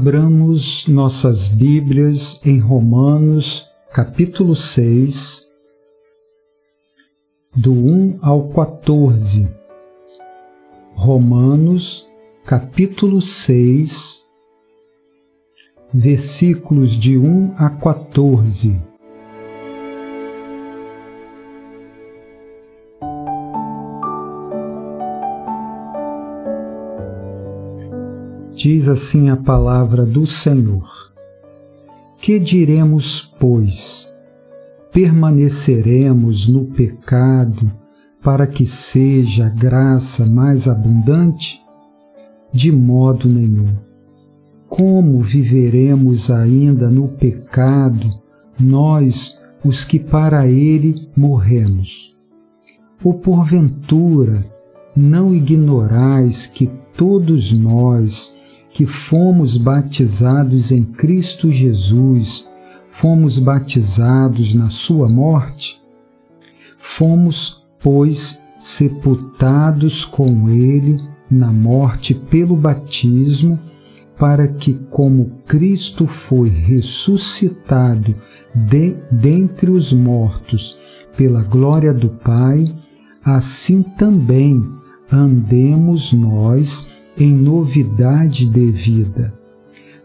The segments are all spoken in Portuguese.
Abramos nossas Bíblias em Romanos, capítulo 6, do 1 ao 14. Romanos, capítulo 6, versículos de 1 a 14. Diz assim a palavra do Senhor: Que diremos, pois? Permaneceremos no pecado para que seja a graça mais abundante? De modo nenhum. Como viveremos ainda no pecado, nós, os que para ele morremos? Ou porventura, não ignorais que todos nós, que fomos batizados em Cristo Jesus, fomos batizados na Sua morte? Fomos, pois, sepultados com Ele na morte pelo batismo, para que, como Cristo foi ressuscitado de, dentre os mortos pela glória do Pai, assim também andemos nós em novidade de vida.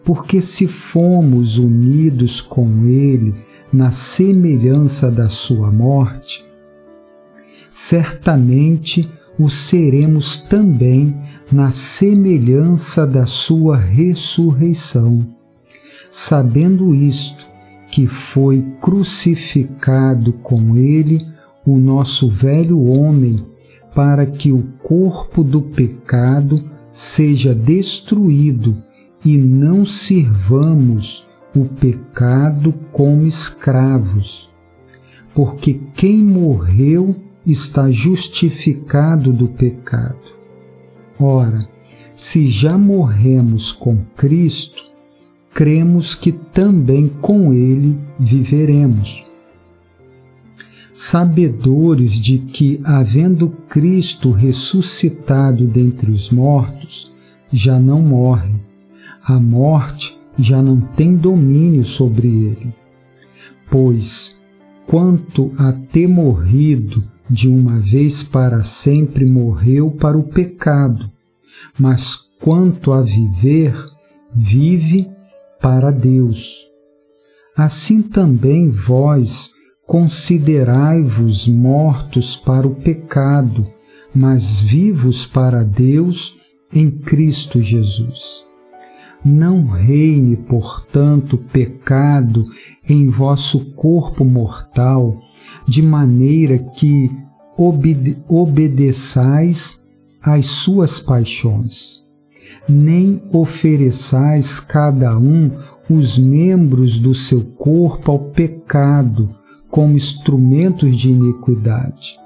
Porque se fomos unidos com Ele na semelhança da Sua morte, certamente o seremos também na semelhança da Sua ressurreição. Sabendo isto, que foi crucificado com Ele o nosso velho homem, para que o corpo do pecado seja destruído e não sirvamos o pecado como escravos, porque quem morreu está justificado do pecado. Ora, se já morremos com Cristo, cremos que também com Ele viveremos sabedores de que, havendo Cristo ressuscitado dentre os mortos, já não morre, a morte já não tem domínio sobre ele. Pois, quanto a ter morrido de uma vez para sempre, morreu para o pecado, mas quanto a viver, vive para Deus. Assim também vós, Considerai-vos mortos para o pecado, mas vivos para Deus em Cristo Jesus. Não reine, portanto, pecado em vosso corpo mortal, de maneira que obede obedeçais às suas paixões. Nem ofereçais cada um os membros do seu corpo ao pecado, como instrumentos de iniquidade,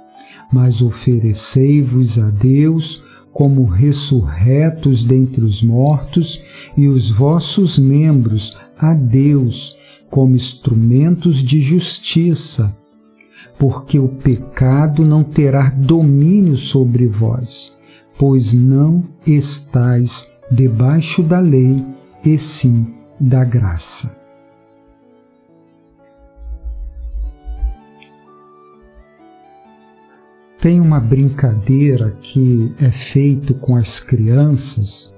mas oferecei-vos a Deus como ressurretos dentre os mortos e os vossos membros a Deus como instrumentos de justiça, porque o pecado não terá domínio sobre vós, pois não estais debaixo da lei, e sim da graça. Tem uma brincadeira que é feito com as crianças.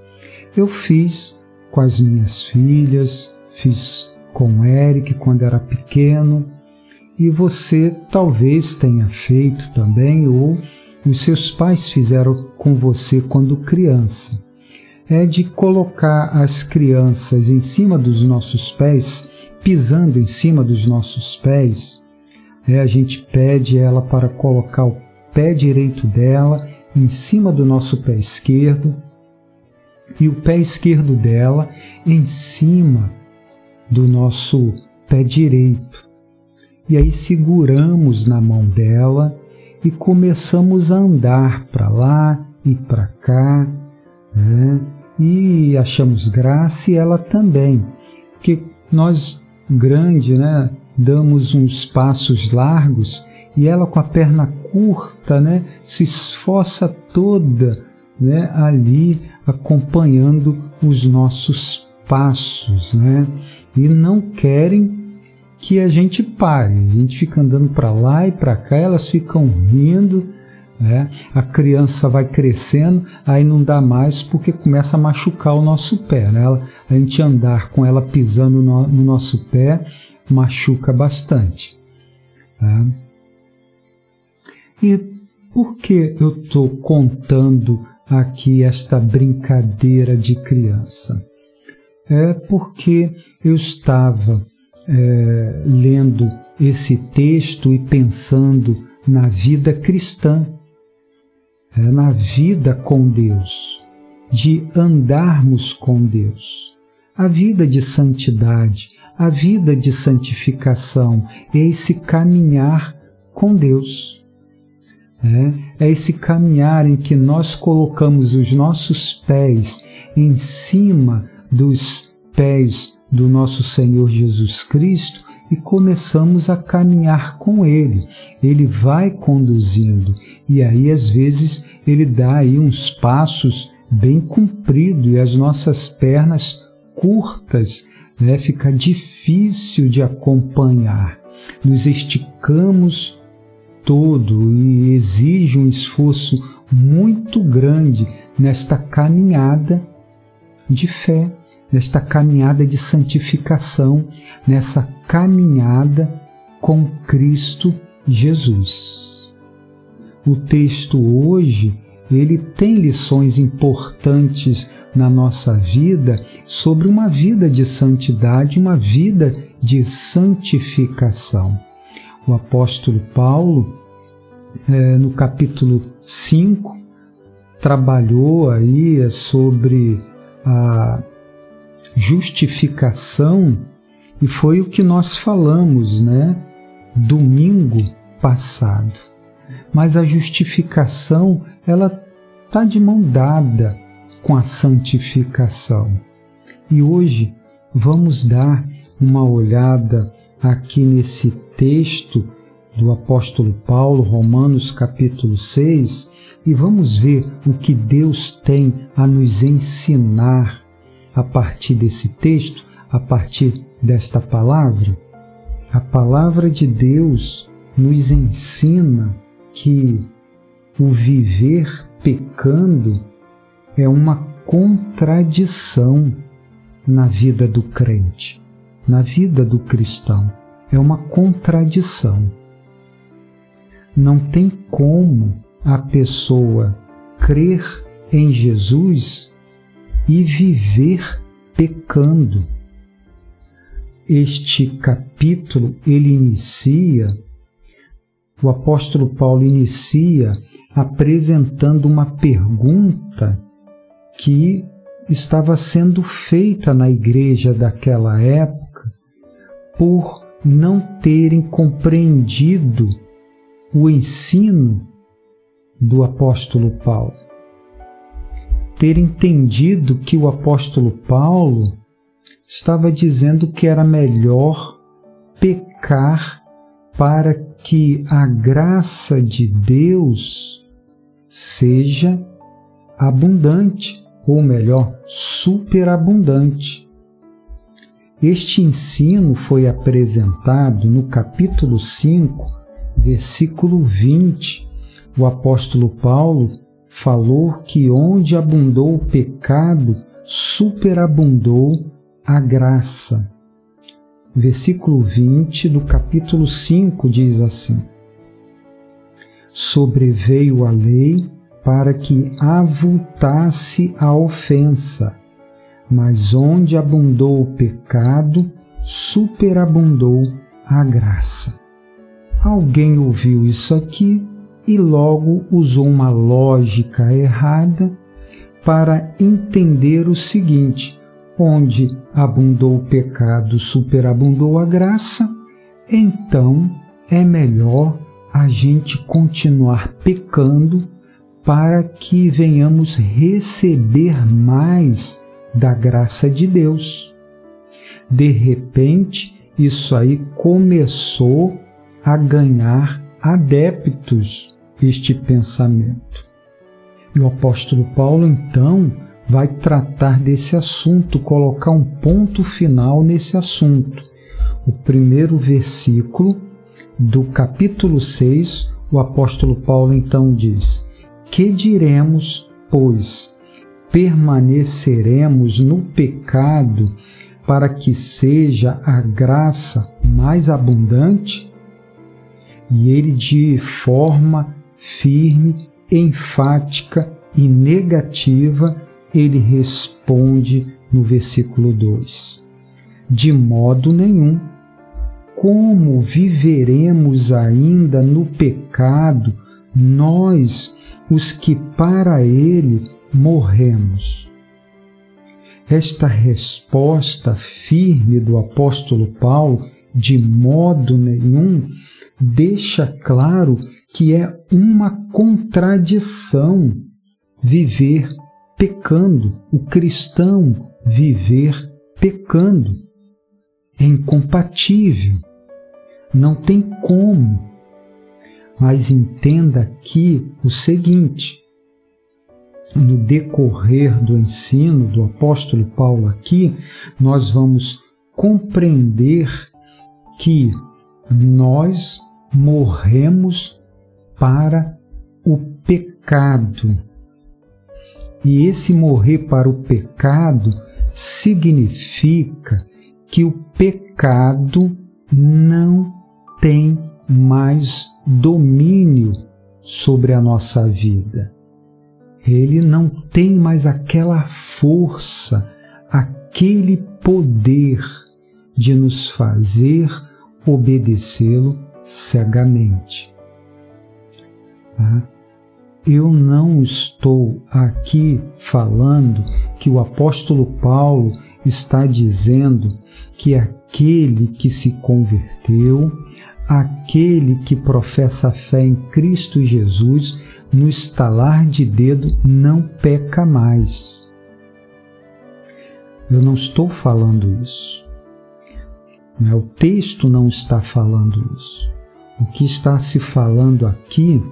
Eu fiz com as minhas filhas, fiz com o Eric quando era pequeno, e você talvez tenha feito também, ou os seus pais fizeram com você quando criança. É de colocar as crianças em cima dos nossos pés, pisando em cima dos nossos pés. É, a gente pede ela para colocar o pé direito dela em cima do nosso pé esquerdo e o pé esquerdo dela em cima do nosso pé direito. E aí seguramos na mão dela e começamos a andar para lá e para cá, né? e achamos graça e ela também, porque nós grande, né, damos uns passos largos e ela com a perna curta, né, se esforça toda, né, ali acompanhando os nossos passos, né? E não querem que a gente pare. A gente fica andando para lá e para cá, elas ficam rindo, né? A criança vai crescendo, aí não dá mais porque começa a machucar o nosso pé, né? a gente andar com ela pisando no, no nosso pé machuca bastante. Tá? E por que eu estou contando aqui esta brincadeira de criança? É porque eu estava é, lendo esse texto e pensando na vida cristã, é, na vida com Deus, de andarmos com Deus, a vida de santidade, a vida de santificação, é esse caminhar com Deus. É, é esse caminhar em que nós colocamos os nossos pés em cima dos pés do nosso Senhor Jesus Cristo e começamos a caminhar com Ele. Ele vai conduzindo e aí às vezes Ele dá aí uns passos bem compridos e as nossas pernas curtas, né? fica difícil de acompanhar. Nos esticamos todo e exige um esforço muito grande nesta caminhada de fé, nesta caminhada de santificação, nessa caminhada com Cristo Jesus. O texto hoje, ele tem lições importantes na nossa vida sobre uma vida de santidade, uma vida de santificação o apóstolo Paulo, é, no capítulo 5, trabalhou aí é, sobre a justificação e foi o que nós falamos, né, domingo passado. Mas a justificação, ela está de mão dada com a santificação. E hoje vamos dar uma olhada aqui nesse texto do apóstolo Paulo, Romanos capítulo 6, e vamos ver o que Deus tem a nos ensinar a partir desse texto, a partir desta palavra. A palavra de Deus nos ensina que o viver pecando é uma contradição na vida do crente, na vida do cristão é uma contradição. Não tem como a pessoa crer em Jesus e viver pecando. Este capítulo ele inicia o apóstolo Paulo inicia apresentando uma pergunta que estava sendo feita na igreja daquela época por não terem compreendido o ensino do apóstolo Paulo. Ter entendido que o apóstolo Paulo estava dizendo que era melhor pecar para que a graça de Deus seja abundante, ou melhor, superabundante. Este ensino foi apresentado no capítulo 5, versículo 20. O apóstolo Paulo falou que onde abundou o pecado, superabundou a graça. Versículo 20 do capítulo 5 diz assim: Sobreveio a lei para que avultasse a ofensa mas onde abundou o pecado, superabundou a graça. Alguém ouviu isso aqui e logo usou uma lógica errada para entender o seguinte: onde abundou o pecado, superabundou a graça, então é melhor a gente continuar pecando para que venhamos receber mais da graça de Deus. De repente, isso aí começou a ganhar adeptos, este pensamento. E o apóstolo Paulo então vai tratar desse assunto, colocar um ponto final nesse assunto. O primeiro versículo do capítulo 6, o apóstolo Paulo então diz: Que diremos, pois? Permaneceremos no pecado para que seja a graça mais abundante? E ele, de forma firme, enfática e negativa, ele responde no versículo 2: De modo nenhum. Como viveremos ainda no pecado, nós, os que para ele morremos? Esta resposta firme do apóstolo Paulo, de modo nenhum, deixa claro que é uma contradição viver pecando, o cristão viver pecando. É incompatível, não tem como. Mas entenda aqui o seguinte: no decorrer do ensino do apóstolo Paulo aqui, nós vamos compreender que nós morremos para o pecado. E esse morrer para o pecado significa que o pecado não tem mais domínio sobre a nossa vida. Ele não tem mais aquela força, aquele poder de nos fazer obedecê-lo cegamente. Tá? Eu não estou aqui falando que o apóstolo Paulo está dizendo que aquele que se converteu, aquele que professa a fé em Cristo Jesus, no estalar de dedo não peca mais. Eu não estou falando isso. O texto não está falando isso. O que está se falando aqui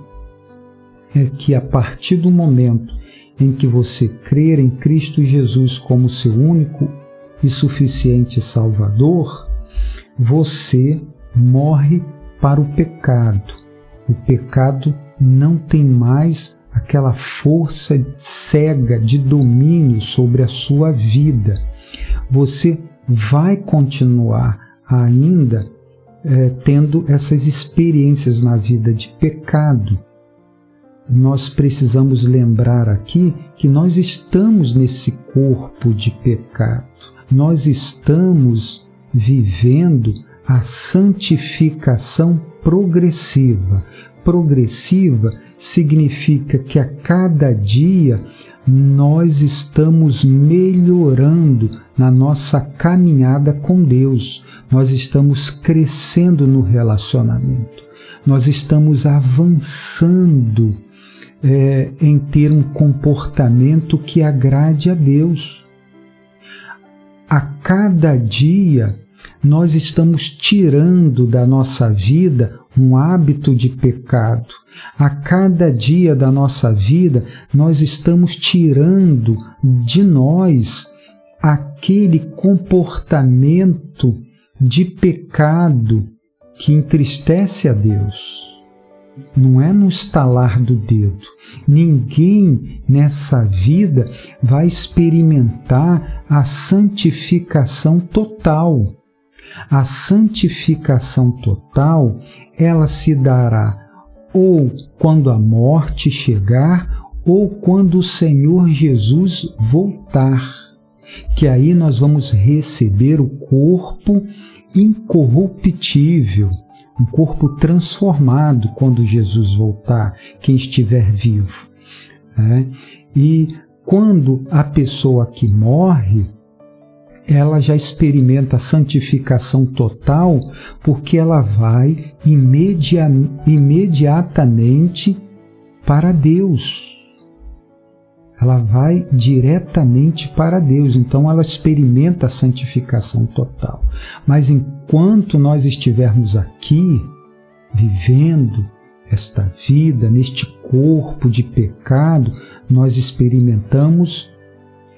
é que a partir do momento em que você crer em Cristo Jesus como seu único e suficiente Salvador, você morre para o pecado. O pecado não tem mais aquela força cega de domínio sobre a sua vida. Você vai continuar ainda é, tendo essas experiências na vida de pecado, nós precisamos lembrar aqui que nós estamos nesse corpo de pecado, nós estamos vivendo a santificação progressiva. Progressiva significa que a cada dia nós estamos melhorando na nossa caminhada com Deus, nós estamos crescendo no relacionamento, nós estamos avançando é, em ter um comportamento que agrade a Deus. A cada dia, nós estamos tirando da nossa vida um hábito de pecado. A cada dia da nossa vida, nós estamos tirando de nós aquele comportamento de pecado que entristece a Deus não é no estalar do dedo. Ninguém nessa vida vai experimentar a santificação total. A santificação total, ela se dará ou quando a morte chegar, ou quando o Senhor Jesus voltar, que aí nós vamos receber o corpo incorruptível um corpo transformado quando Jesus voltar, quem estiver vivo. Né? E quando a pessoa que morre, ela já experimenta a santificação total, porque ela vai imediat imediatamente para Deus. Ela vai diretamente para Deus, então ela experimenta a santificação total. Mas enquanto nós estivermos aqui, vivendo esta vida, neste corpo de pecado, nós experimentamos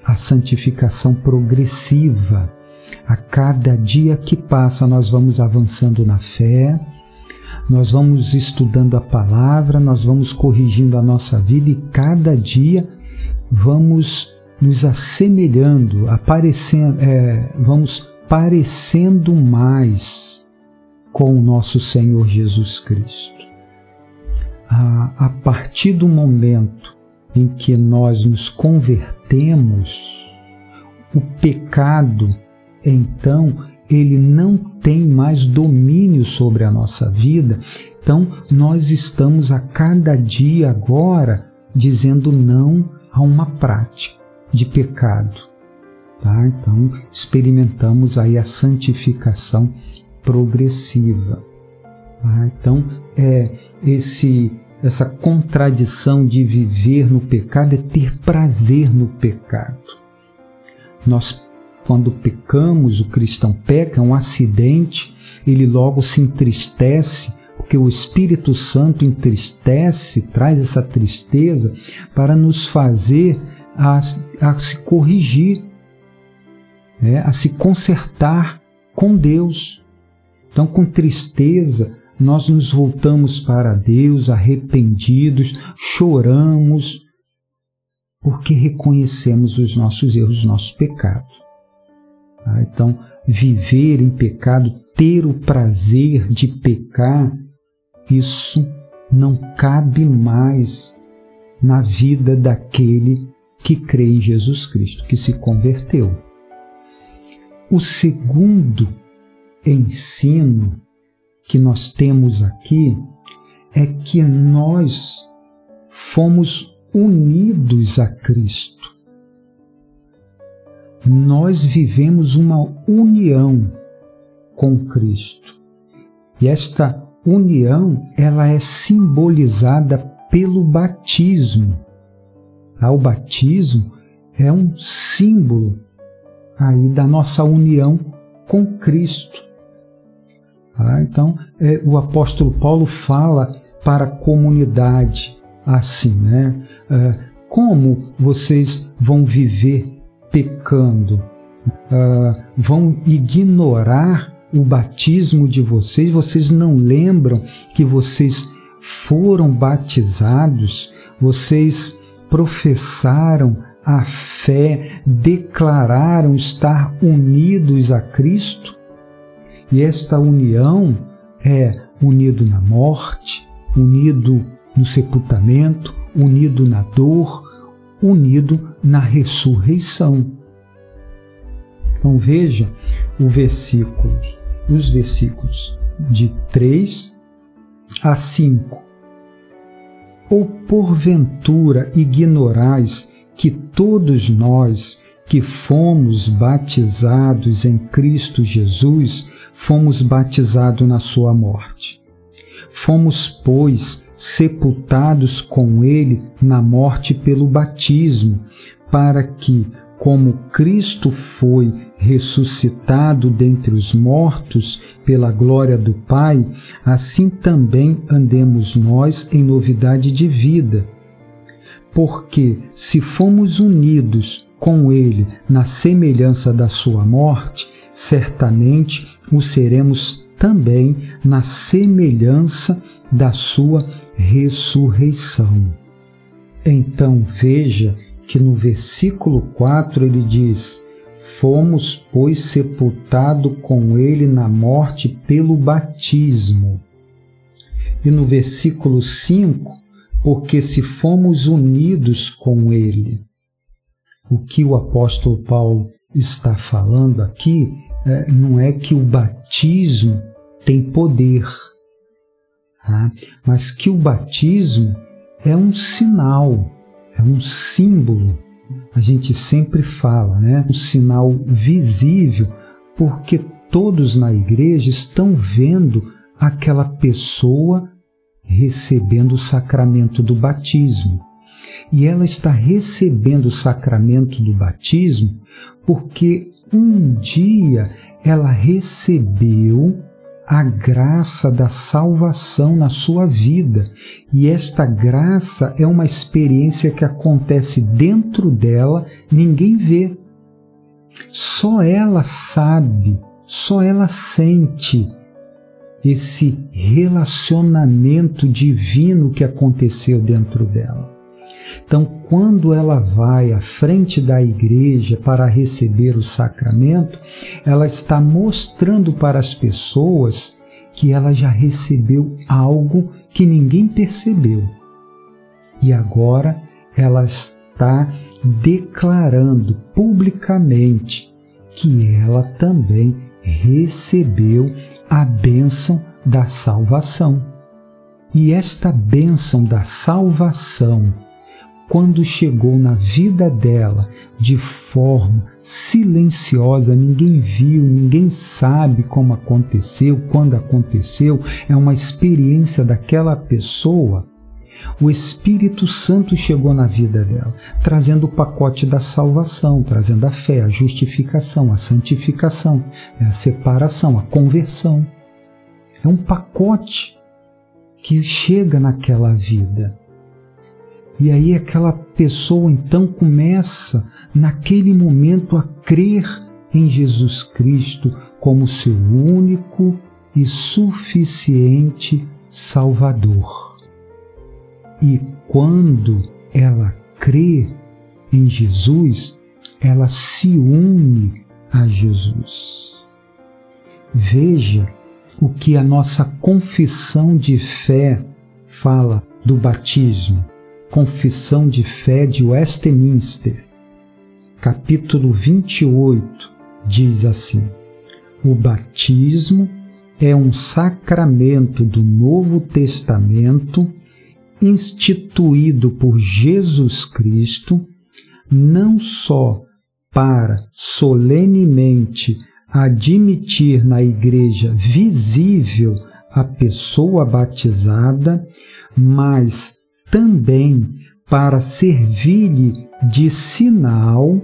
a santificação progressiva. A cada dia que passa, nós vamos avançando na fé, nós vamos estudando a palavra, nós vamos corrigindo a nossa vida e cada dia vamos nos assemelhando, aparecendo, é, vamos parecendo mais com o nosso Senhor Jesus Cristo. A, a partir do momento em que nós nos convertemos, o pecado, então, ele não tem mais domínio sobre a nossa vida. Então, nós estamos a cada dia agora dizendo não a uma prática de pecado. Tá? Então, experimentamos aí a santificação progressiva. Tá? Então, é esse essa contradição de viver no pecado é ter prazer no pecado. Nós, quando pecamos, o cristão peca, é um acidente, ele logo se entristece, porque o Espírito Santo entristece, traz essa tristeza para nos fazer a, a se corrigir, né, a se consertar com Deus. Então, com tristeza, nós nos voltamos para Deus arrependidos, choramos, porque reconhecemos os nossos erros, os nossos pecados. Tá? Então, viver em pecado, ter o prazer de pecar, isso não cabe mais na vida daquele que crê em Jesus Cristo, que se converteu. O segundo ensino que nós temos aqui é que nós fomos unidos a Cristo. Nós vivemos uma união com Cristo. E esta união, ela é simbolizada pelo batismo. Ah, o batismo é um símbolo aí da nossa união com Cristo. Tá? Então, é, o apóstolo Paulo fala para a comunidade assim, né? É, como vocês vão viver pecando? É, vão ignorar o batismo de vocês? Vocês não lembram que vocês foram batizados? Vocês professaram a fé, declararam estar unidos a Cristo? E esta união é unido na morte, unido no sepultamento, unido na dor, unido na ressurreição. Então veja o versículo, os versículos de 3 a 5. Ou porventura ignorais que todos nós que fomos batizados em Cristo Jesus fomos batizados na sua morte. Fomos, pois, sepultados com ele na morte pelo batismo, para que, como Cristo foi ressuscitado dentre os mortos pela glória do Pai, assim também andemos nós em novidade de vida. Porque, se fomos unidos com Ele na semelhança da Sua morte, certamente o seremos também na semelhança da sua ressurreição. Então veja que no versículo 4 ele diz: Fomos, pois, sepultados com ele na morte pelo batismo. E no versículo 5, porque se fomos unidos com ele. O que o apóstolo Paulo está falando aqui não é que o batismo tem poder, tá? mas que o batismo é um sinal, é um símbolo. A gente sempre fala, né? Um sinal visível, porque todos na igreja estão vendo aquela pessoa recebendo o sacramento do batismo. E ela está recebendo o sacramento do batismo porque um dia ela recebeu a graça da salvação na sua vida. E esta graça é uma experiência que acontece dentro dela, ninguém vê. Só ela sabe, só ela sente esse relacionamento divino que aconteceu dentro dela. Então, quando ela vai à frente da igreja para receber o sacramento, ela está mostrando para as pessoas que ela já recebeu algo que ninguém percebeu. E agora ela está declarando publicamente que ela também recebeu a bênção da salvação. E esta bênção da salvação quando chegou na vida dela de forma silenciosa, ninguém viu, ninguém sabe como aconteceu, quando aconteceu, é uma experiência daquela pessoa. O Espírito Santo chegou na vida dela, trazendo o pacote da salvação, trazendo a fé, a justificação, a santificação, a separação, a conversão. É um pacote que chega naquela vida. E aí aquela pessoa então começa, naquele momento, a crer em Jesus Cristo como seu único e suficiente Salvador. E quando ela crê em Jesus, ela se une a Jesus. Veja o que a nossa confissão de fé fala do batismo. Confissão de Fé de Westminster, capítulo 28, diz assim: O batismo é um sacramento do Novo Testamento instituído por Jesus Cristo, não só para solenemente admitir na igreja visível a pessoa batizada, mas também para servir-lhe de sinal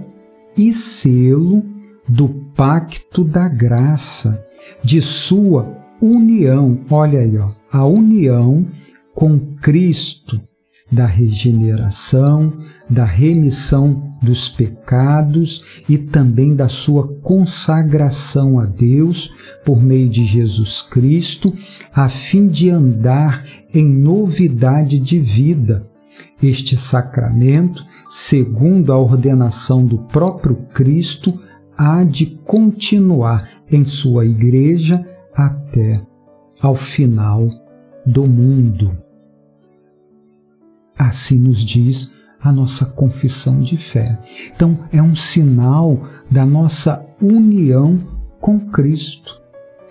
e selo do pacto da graça, de sua união, olha aí, ó, a união com Cristo, da regeneração, da remissão dos pecados e também da sua consagração a Deus por meio de Jesus Cristo, a fim de andar em novidade de vida. Este sacramento, segundo a ordenação do próprio Cristo, há de continuar em sua igreja até ao final do mundo. Assim nos diz a nossa confissão de fé. Então, é um sinal da nossa união com Cristo.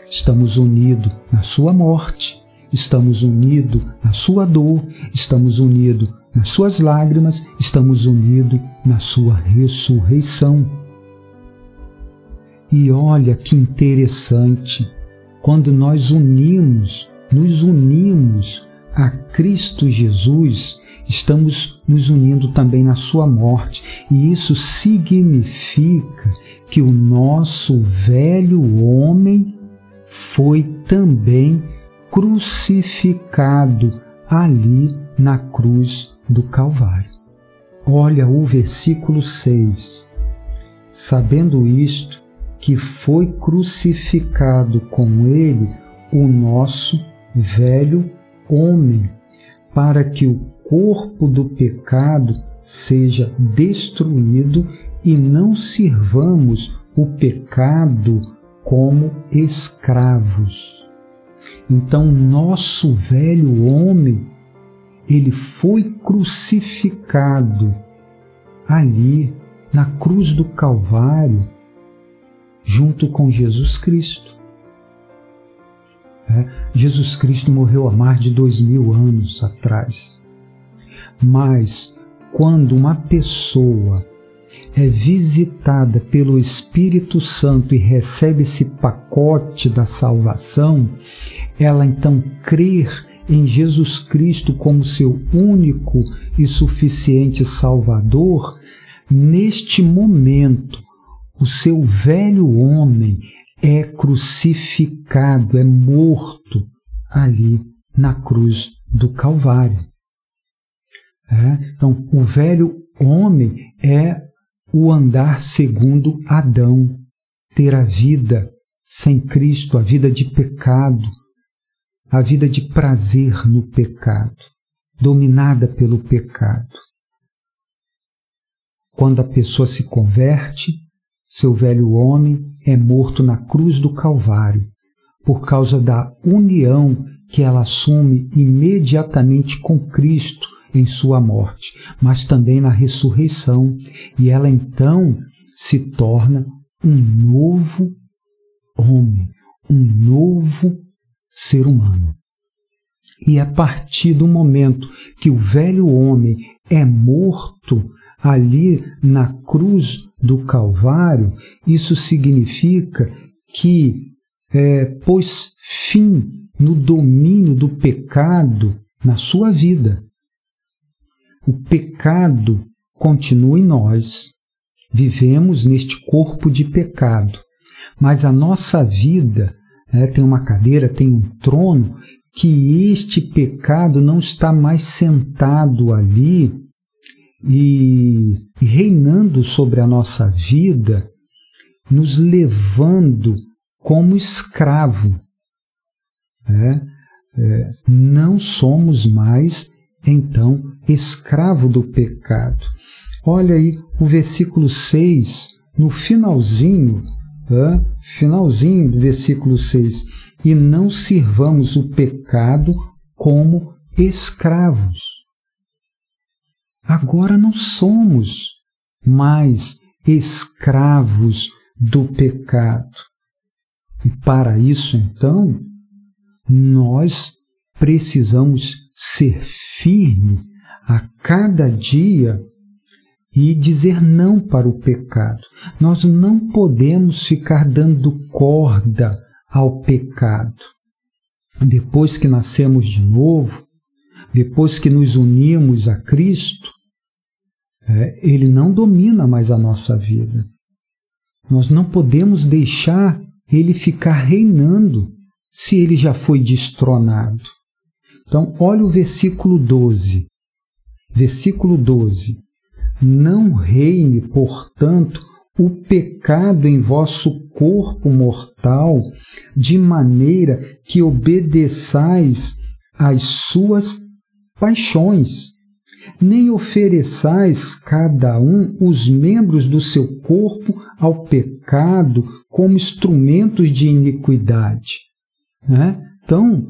Estamos unidos na Sua morte, estamos unidos na Sua dor, estamos unidos nas Suas lágrimas, estamos unidos na Sua ressurreição. E olha que interessante, quando nós unimos, nos unimos a Cristo Jesus, estamos nos unindo também na sua morte, e isso significa que o nosso velho homem foi também crucificado ali na cruz do Calvário. Olha o versículo 6. Sabendo isto, que foi crucificado com ele o nosso velho homem, para que o corpo do pecado seja destruído e não sirvamos o pecado como escravos. Então, nosso velho homem, ele foi crucificado ali na cruz do Calvário, junto com Jesus Cristo. É, Jesus Cristo morreu há mais de dois mil anos atrás. Mas quando uma pessoa é visitada pelo Espírito Santo e recebe esse pacote da salvação, ela então crer em Jesus Cristo como seu único e suficiente Salvador, neste momento, o seu velho homem é crucificado, é morto ali na cruz do Calvário. É? Então, o velho homem é o andar segundo Adão, ter a vida sem Cristo, a vida de pecado, a vida de prazer no pecado, dominada pelo pecado. Quando a pessoa se converte, seu velho homem é morto na cruz do Calvário, por causa da união que ela assume imediatamente com Cristo em sua morte, mas também na ressurreição, e ela então se torna um novo homem, um novo ser humano. E a partir do momento que o velho homem é morto ali na cruz do Calvário, isso significa que é, pôs fim no domínio do pecado na sua vida. O pecado continua em nós, vivemos neste corpo de pecado, mas a nossa vida né, tem uma cadeira, tem um trono, que este pecado não está mais sentado ali e, reinando sobre a nossa vida, nos levando como escravo. É, é, não somos mais então escravo do pecado. Olha aí o versículo 6, no finalzinho, tá? finalzinho do versículo 6, e não sirvamos o pecado como escravos. Agora não somos mais escravos do pecado. E para isso, então, nós precisamos ser firme a cada dia e dizer não para o pecado. Nós não podemos ficar dando corda ao pecado. Depois que nascemos de novo, depois que nos unimos a Cristo, é, ele não domina mais a nossa vida. Nós não podemos deixar ele ficar reinando se ele já foi destronado. Então, olha o versículo 12. Versículo 12: Não reine, portanto, o pecado em vosso corpo mortal, de maneira que obedeçais às suas paixões, nem ofereçais cada um os membros do seu corpo ao pecado como instrumentos de iniquidade. Né? Então,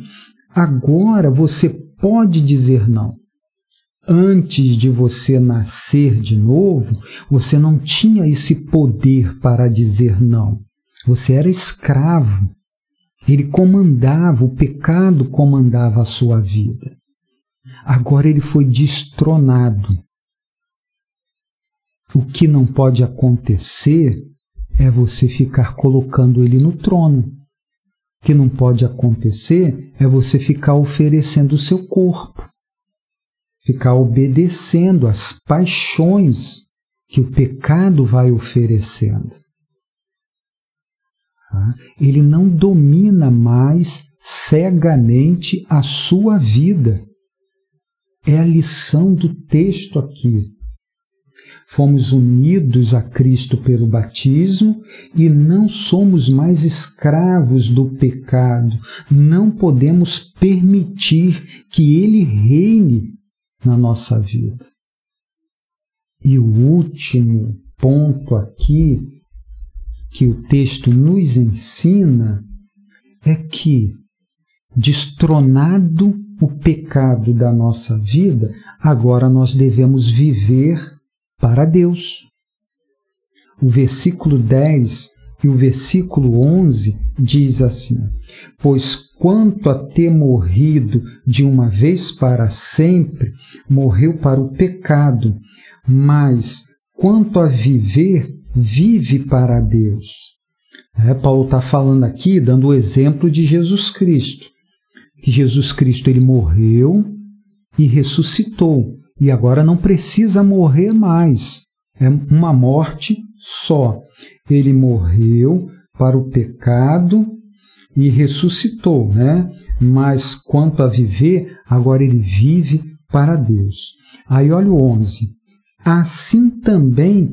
Agora você pode dizer não. Antes de você nascer de novo, você não tinha esse poder para dizer não. Você era escravo. Ele comandava, o pecado comandava a sua vida. Agora ele foi destronado. O que não pode acontecer é você ficar colocando ele no trono que não pode acontecer é você ficar oferecendo o seu corpo, ficar obedecendo às paixões que o pecado vai oferecendo. Tá? Ele não domina mais cegamente a sua vida. É a lição do texto aqui. Fomos unidos a Cristo pelo batismo e não somos mais escravos do pecado. Não podemos permitir que ele reine na nossa vida. E o último ponto aqui que o texto nos ensina é que, destronado o pecado da nossa vida, agora nós devemos viver para Deus. O versículo 10 e o versículo 11 diz assim: Pois quanto a ter morrido de uma vez para sempre, morreu para o pecado, mas quanto a viver, vive para Deus. É, Paulo está falando aqui, dando o exemplo de Jesus Cristo. Que Jesus Cristo ele morreu e ressuscitou e agora não precisa morrer mais. É uma morte só. Ele morreu para o pecado e ressuscitou, né? Mas quanto a viver, agora ele vive para Deus. Aí olha o 11. Assim também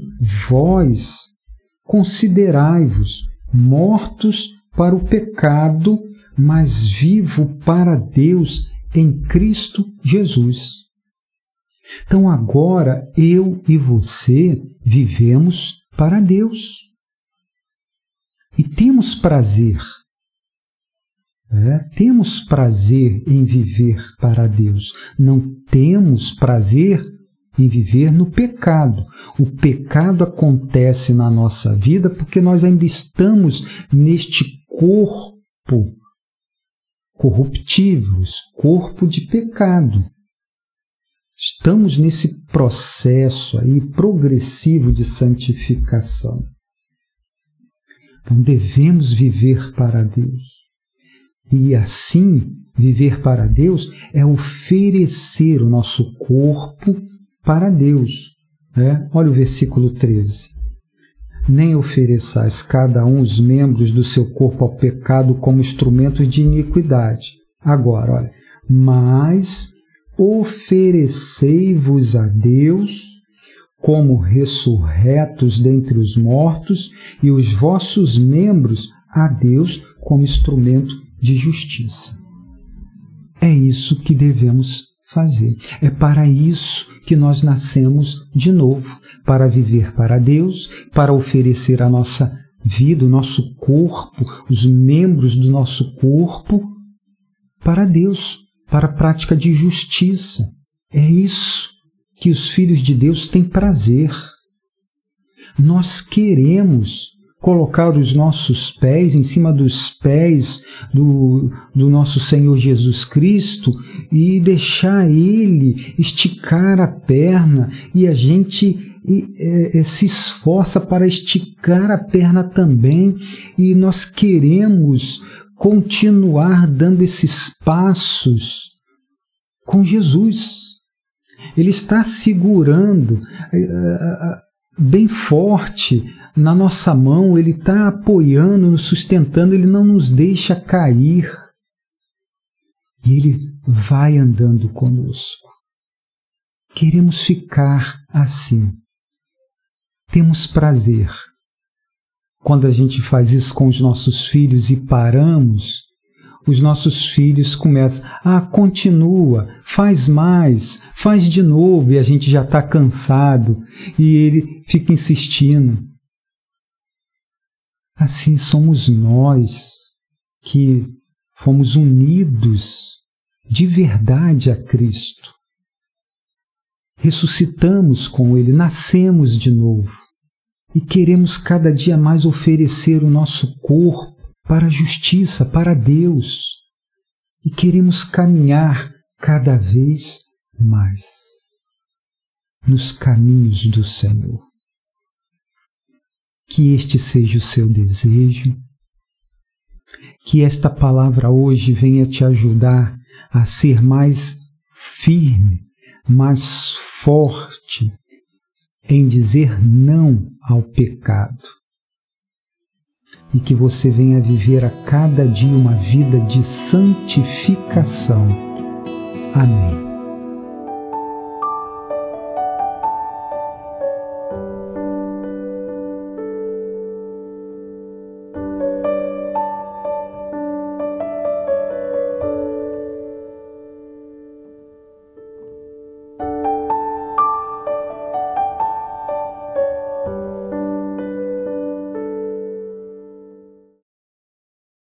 vós considerai-vos mortos para o pecado, mas vivo para Deus em Cristo Jesus. Então agora eu e você vivemos para Deus. E temos prazer. É, temos prazer em viver para Deus. Não temos prazer em viver no pecado. O pecado acontece na nossa vida porque nós ainda estamos neste corpo corruptíveis, corpo de pecado. Estamos nesse processo aí progressivo de santificação. Então devemos viver para Deus. E assim, viver para Deus é oferecer o nosso corpo para Deus. Né? Olha o versículo 13. Nem ofereçais cada um os membros do seu corpo ao pecado como instrumentos de iniquidade. Agora, olha, mas oferecei-vos a Deus como ressurretos dentre os mortos e os vossos membros a Deus como instrumento de justiça. É isso que devemos fazer. É para isso que nós nascemos de novo para viver para Deus, para oferecer a nossa vida, o nosso corpo, os membros do nosso corpo para Deus, para a prática de justiça. É isso que os filhos de Deus têm prazer. Nós queremos colocar os nossos pés em cima dos pés do, do nosso Senhor Jesus Cristo e deixar Ele esticar a perna e a gente é, é, se esforça para esticar a perna também e nós queremos continuar dando esses passos com Jesus. Ele está segurando é, bem forte na nossa mão, Ele está apoiando, nos sustentando, Ele não nos deixa cair. E Ele vai andando conosco. Queremos ficar assim. Temos prazer. Quando a gente faz isso com os nossos filhos e paramos, os nossos filhos começam, ah, continua, faz mais, faz de novo, e a gente já está cansado, e ele fica insistindo. Assim somos nós que fomos unidos de verdade a Cristo. Ressuscitamos com Ele, nascemos de novo e queremos cada dia mais oferecer o nosso corpo para a justiça, para Deus. E queremos caminhar cada vez mais nos caminhos do Senhor. Que este seja o seu desejo, que esta palavra hoje venha te ajudar a ser mais firme, mais forte em dizer não ao pecado. E que você venha viver a cada dia uma vida de santificação. Amém.